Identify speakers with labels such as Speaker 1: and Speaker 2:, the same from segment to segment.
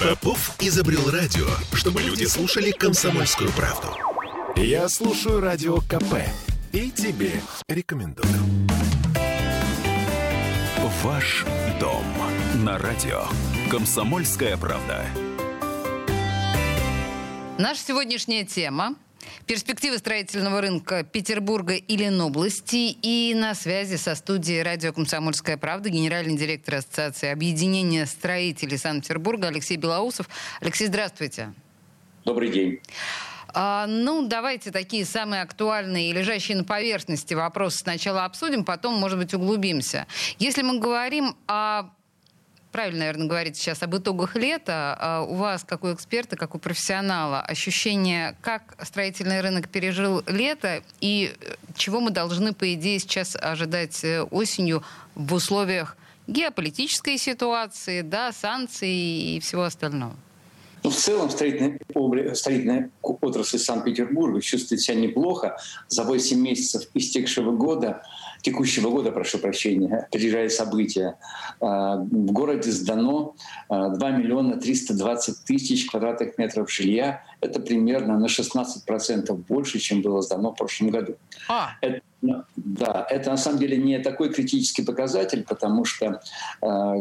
Speaker 1: Попов изобрел радио, чтобы люди слушали комсомольскую правду. Я слушаю радио КП и тебе рекомендую. Ваш дом на радио. Комсомольская правда.
Speaker 2: Наша сегодняшняя тема Перспективы строительного рынка Петербурга и Ленобласти. И на связи со студией радио «Комсомольская правда» генеральный директор Ассоциации объединения строителей Санкт-Петербурга Алексей Белоусов. Алексей, здравствуйте.
Speaker 3: Добрый день.
Speaker 2: А, ну, давайте такие самые актуальные и лежащие на поверхности вопросы сначала обсудим, потом, может быть, углубимся. Если мы говорим о правильно, наверное, говорить сейчас об итогах лета. А у вас, как у эксперта, как у профессионала, ощущение, как строительный рынок пережил лето и э, чего мы должны, по идее, сейчас ожидать э, осенью в условиях геополитической ситуации, да, санкций и всего остального?
Speaker 3: Ну, в целом строительная, строительная отрасль Санкт-Петербурга чувствует себя неплохо. За 8 месяцев истекшего года текущего года, прошу прощения, опережая события, а, в городе сдано 2 а, миллиона 320 тысяч квадратных метров жилья. Это примерно на 16% больше, чем было сдано в прошлом году. А. Это, да, это на самом деле не такой критический показатель, потому что э,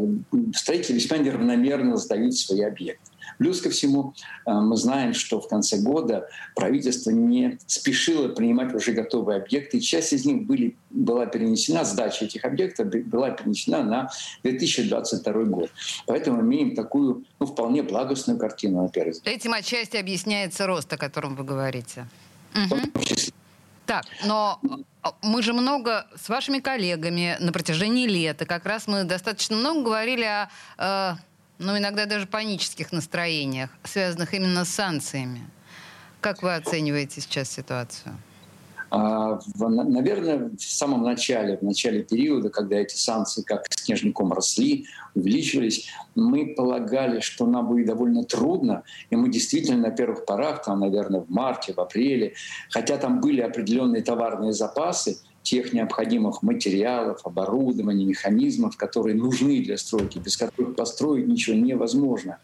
Speaker 3: строители весьма неравномерно сдают свои объекты. Плюс ко всему, э, мы знаем, что в конце года правительство не спешило принимать уже готовые объекты. Часть из них были, была перенесена, сдача этих объектов была перенесена на 2022 год. Поэтому мы имеем такую ну, вполне благостную картину, на первый взгляд.
Speaker 2: Этим отчасти объясняется рост, о котором вы говорите. Угу. Так, но э, мы же много с вашими коллегами на протяжении лета, как раз мы достаточно много говорили о ну, иногда даже панических настроениях, связанных именно с санкциями. Как вы оцениваете сейчас ситуацию?
Speaker 3: А, наверное, в самом начале, в начале периода, когда эти санкции как снежником росли, увеличивались, мы полагали, что нам будет довольно трудно, и мы действительно на первых порах, там, наверное, в марте, в апреле, хотя там были определенные товарные запасы, тех необходимых материалов, оборудования, механизмов, которые нужны для стройки, без которых построить ничего невозможно,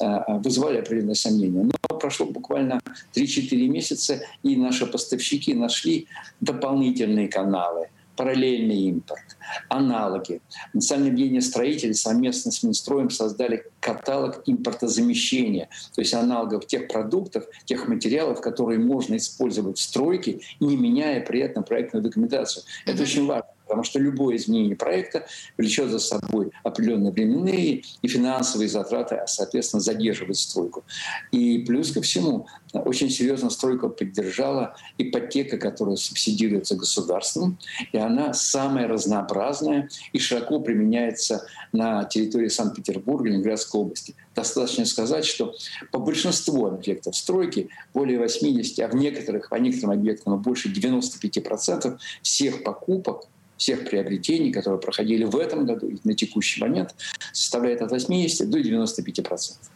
Speaker 3: э, э, вызывали определенные сомнения. Но прошло буквально 3-4 месяца, и наши поставщики нашли дополнительные каналы – параллельный импорт, аналоги. Национальное объединение строителей совместно с Минстроем создали каталог импортозамещения, то есть аналогов тех продуктов, тех материалов, которые можно использовать в стройке, не меняя при этом проектную документацию. Это очень важно потому что любое изменение проекта влечет за собой определенные временные и финансовые затраты, а, соответственно, задерживает стройку. И плюс ко всему, очень серьезно стройка поддержала ипотека, которая субсидируется государством, и она самая разнообразная и широко применяется на территории Санкт-Петербурга, Ленинградской области. Достаточно сказать, что по большинству объектов стройки, более 80, а в некоторых, по некоторым объектам больше 95% всех покупок всех приобретений, которые проходили в этом году и на текущий момент, составляет от 80 до 95 процентов.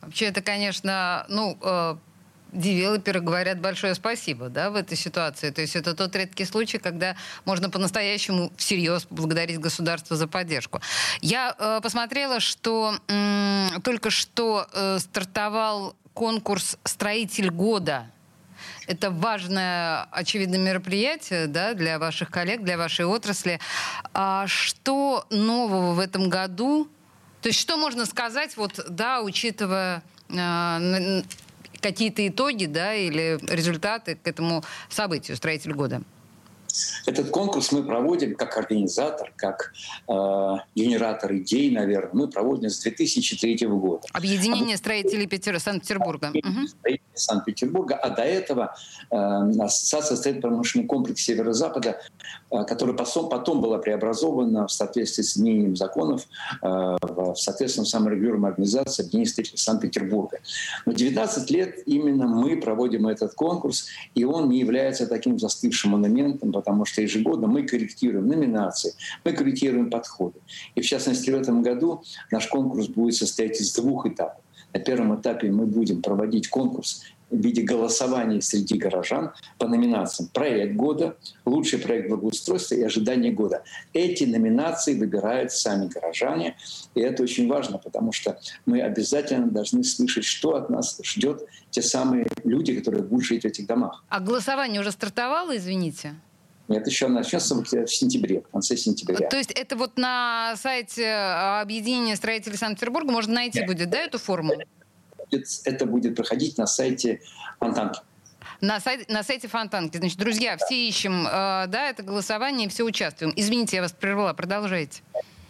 Speaker 2: Вообще это, конечно, ну, э, девелоперы говорят большое спасибо да, в этой ситуации. То есть это тот редкий случай, когда можно по-настоящему всерьез благодарить государство за поддержку. Я э, посмотрела, что э, только что э, стартовал конкурс «Строитель года» Это важное, очевидно, мероприятие да, для ваших коллег, для вашей отрасли. А что нового в этом году? То есть что можно сказать, вот, да, учитывая э, какие-то итоги да, или результаты к этому событию «Строитель года»?
Speaker 3: Этот конкурс мы проводим как организатор, как э, генератор идей, наверное. Мы проводим с 2003 года.
Speaker 2: Объединение строителей Петер... Санкт-Петербурга. Угу.
Speaker 3: Санкт-Петербурга. А до этого э, Ассоциация строительно-промышленный комплекс Северо-Запада, э, которая потом, потом была преобразована в соответствии с изменением законов э, в соответственно саморегулируемой организации Объединения строителей Санкт-Петербурга. Но 19 лет именно мы проводим этот конкурс, и он не является таким застывшим монументом, потому что ежегодно мы корректируем номинации, мы корректируем подходы. И в частности в этом году наш конкурс будет состоять из двух этапов. На первом этапе мы будем проводить конкурс в виде голосования среди горожан по номинациям «Проект года», «Лучший проект благоустройства» и «Ожидание года». Эти номинации выбирают сами горожане, и это очень важно, потому что мы обязательно должны слышать, что от нас ждет те самые люди, которые будут жить в этих домах.
Speaker 2: А голосование уже стартовало, извините?
Speaker 3: Это еще начнется в сентябре, в конце сентября.
Speaker 2: То есть это вот на сайте э, Объединения строителей Санкт-Петербурга можно найти Нет. будет, да, эту форму?
Speaker 3: Это будет проходить на сайте Фонтанки.
Speaker 2: На сайте, на сайте Фонтанки. Значит, друзья, все ищем, э, да, это голосование, все участвуем. Извините, я вас прервала, продолжайте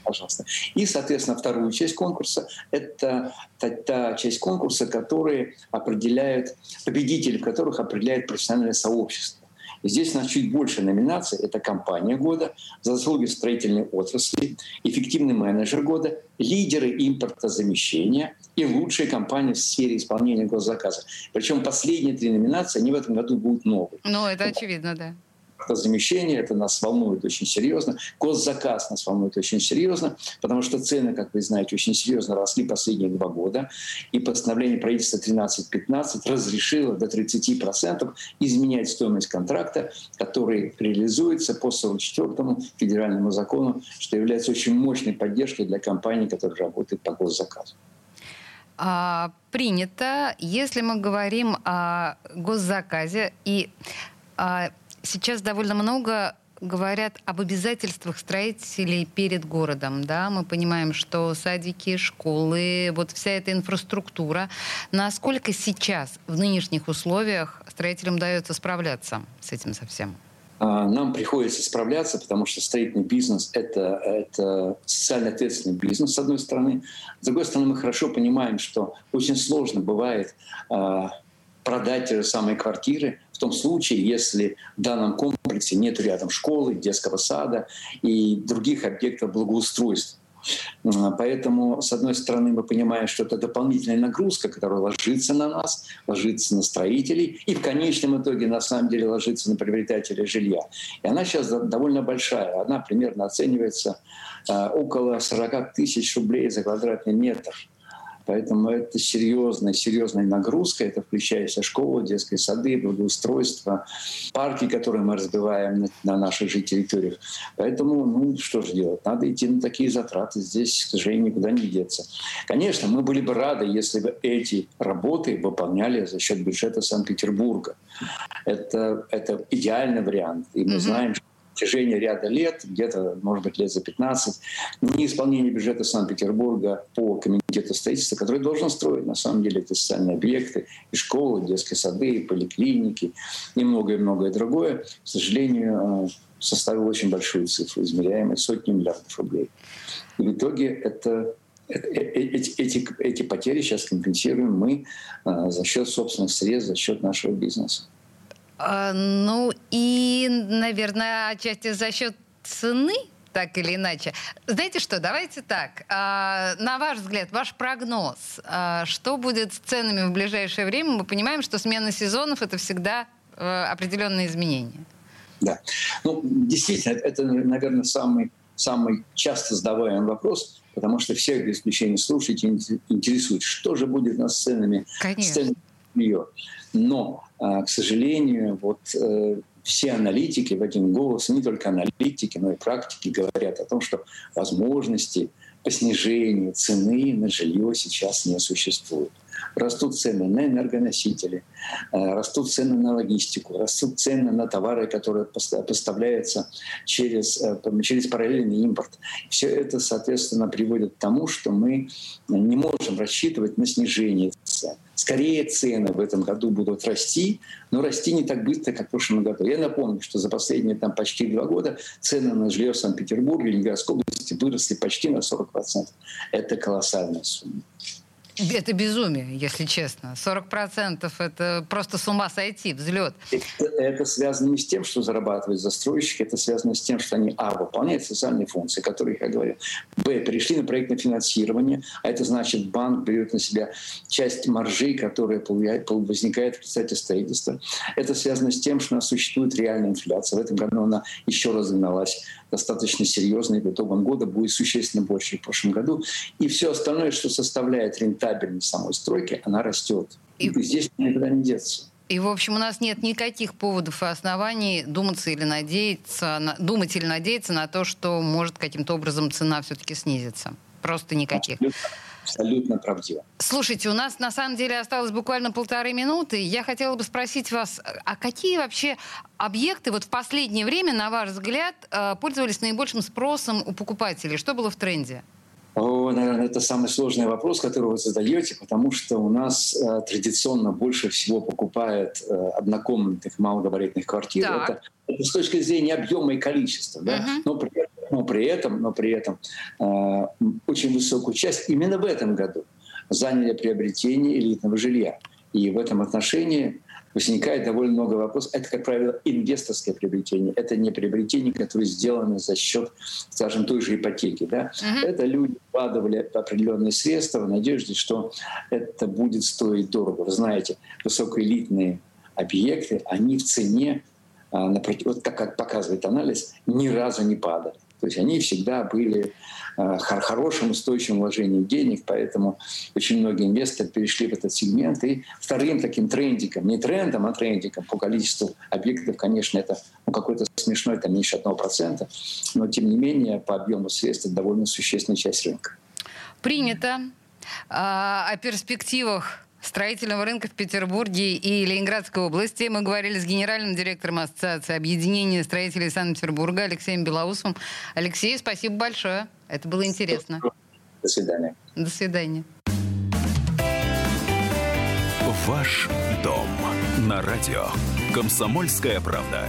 Speaker 3: пожалуйста. И, соответственно, вторую часть конкурса – это та, та часть конкурса, которая определяет, победители которых определяет профессиональное сообщество. Здесь у нас чуть больше номинаций. Это компания года, заслуги в строительной отрасли, эффективный менеджер года, лидеры импортозамещения и лучшие компании в сфере исполнения госзаказа. Причем последние три номинации, они в этом году будут новые.
Speaker 2: Ну, это очевидно, да
Speaker 3: замещение, это нас волнует очень серьезно. Госзаказ нас волнует очень серьезно, потому что цены, как вы знаете, очень серьезно росли последние два года. И постановление правительства 13-15 разрешило до 30% изменять стоимость контракта, который реализуется по 44-му федеральному закону, что является очень мощной поддержкой для компаний, которые работают по госзаказу.
Speaker 2: А, принято. Если мы говорим о госзаказе и а, сейчас довольно много говорят об обязательствах строителей перед городом. Да? Мы понимаем, что садики, школы, вот вся эта инфраструктура. Насколько сейчас в нынешних условиях строителям удается справляться с этим совсем?
Speaker 3: А, нам приходится справляться, потому что строительный бизнес это, — это социально ответственный бизнес, с одной стороны. С другой стороны, мы хорошо понимаем, что очень сложно бывает а, продать те же самые квартиры том случае, если в данном комплексе нет рядом школы, детского сада и других объектов благоустройства. Поэтому, с одной стороны, мы понимаем, что это дополнительная нагрузка, которая ложится на нас, ложится на строителей и в конечном итоге, на самом деле, ложится на приобретателя жилья. И она сейчас довольно большая. Она примерно оценивается а, около 40 тысяч рублей за квадратный метр. Поэтому это серьезная, серьезная нагрузка. Это включая школы, детские сады, благоустройство, парки, которые мы разбиваем на, на наших же территориях. Поэтому, ну, что же делать? Надо идти на такие затраты. Здесь, к сожалению, никуда не деться. Конечно, мы были бы рады, если бы эти работы выполняли за счет бюджета Санкт-Петербурга. Это, это идеальный вариант. И мы mm-hmm. знаем, что протяжении ряда лет, где-то, может быть, лет за 15, неисполнение бюджета Санкт-Петербурга по комитету строительства, который должен строить, на самом деле, эти социальные объекты, и школы, и детские сады, и поликлиники, и многое-многое другое, к сожалению, э, составил очень большую цифру, измеряемую сотни миллиардов рублей. И в итоге это э, э, эти, эти, эти потери сейчас компенсируем мы за счет собственных средств, за счет нашего бизнеса.
Speaker 2: А, ну и, наверное, отчасти за счет цены, так или иначе. Знаете что, давайте так. А, на ваш взгляд, ваш прогноз, а, что будет с ценами в ближайшее время? Мы понимаем, что смена сезонов — это всегда а, определенные изменения.
Speaker 3: Да. Ну, действительно, это, наверное, самый, самый часто задаваемый вопрос, потому что всех без исключения слушателей интересует, что же будет у нас с ценами, Конечно. с ценами ее. Но, а, к сожалению, вот э, все аналитики в один голос, не только аналитики, но и практики говорят о том, что возможности по снижению цены на жилье сейчас не существует растут цены на энергоносители, э, растут цены на логистику, растут цены на товары, которые поставляются через, э, через параллельный импорт. Все это, соответственно, приводит к тому, что мы не можем рассчитывать на снижение цен. Скорее цены в этом году будут расти, но расти не так быстро, как в прошлом году. Я напомню, что за последние там, почти два года цены на жилье в Санкт-Петербурге Ленинградской области выросли почти на 40%. Это колоссальная сумма.
Speaker 2: Это безумие, если честно. 40% это просто с ума сойти, взлет.
Speaker 3: Это, это связано не с тем, что зарабатывают застройщики, это связано с тем, что они, а, выполняют социальные функции, которые, я говорил, б, перешли на проектное финансирование, а это значит, банк берет на себя часть маржи, которая возникает в результате строительства. Это связано с тем, что у нас существует реальная инфляция. В этом году она еще разогналась достаточно серьезно, и по итогам года будет существенно больше, чем в прошлом году. И все остальное, что составляет рентабельность самой стройки, она растет. И, и здесь никуда не деться.
Speaker 2: И, в общем, у нас нет никаких поводов и оснований думаться или надеяться, на, думать или надеяться на то, что может каким-то образом цена все-таки снизиться. Просто никаких.
Speaker 3: Абсолютно, абсолютно правдиво.
Speaker 2: Слушайте, у нас на самом деле осталось буквально полторы минуты. Я хотела бы спросить вас, а какие вообще объекты вот в последнее время, на ваш взгляд, э, пользовались наибольшим спросом у покупателей? Что было в тренде?
Speaker 3: О, наверное, это самый сложный вопрос, который вы задаете, потому что у нас э, традиционно больше всего покупают э, однокомнатных малогабаритных квартир. Это, это с точки зрения объема и количества, да? uh-huh. но, при, но при этом, но при этом э, очень высокую часть именно в этом году заняли приобретение элитного жилья. И в этом отношении возникает довольно много вопросов. Это, как правило, инвесторское приобретение. Это не приобретение, которое сделано за счет, скажем, той же ипотеки. Да? Uh-huh. Это люди вкладывали определенные средства в надежде, что это будет стоить дорого. Вы знаете, высокоэлитные объекты, они в цене, а, вот как показывает анализ, ни разу не падали. То есть они всегда были э, хорошим, устойчивым вложением денег, поэтому очень многие инвесторы перешли в этот сегмент. И вторым таким трендиком, не трендом, а трендиком по количеству объектов, конечно, это ну, какой-то смешной, там меньше 1%, но тем не менее по объему средств это довольно существенная часть рынка.
Speaker 2: Принято. А, о перспективах строительного рынка в Петербурге и Ленинградской области. Мы говорили с генеральным директором Ассоциации объединения строителей Санкт-Петербурга Алексеем Белоусовым. Алексей, спасибо большое. Это было интересно.
Speaker 3: До свидания.
Speaker 2: До свидания.
Speaker 1: Ваш дом на радио. Комсомольская правда.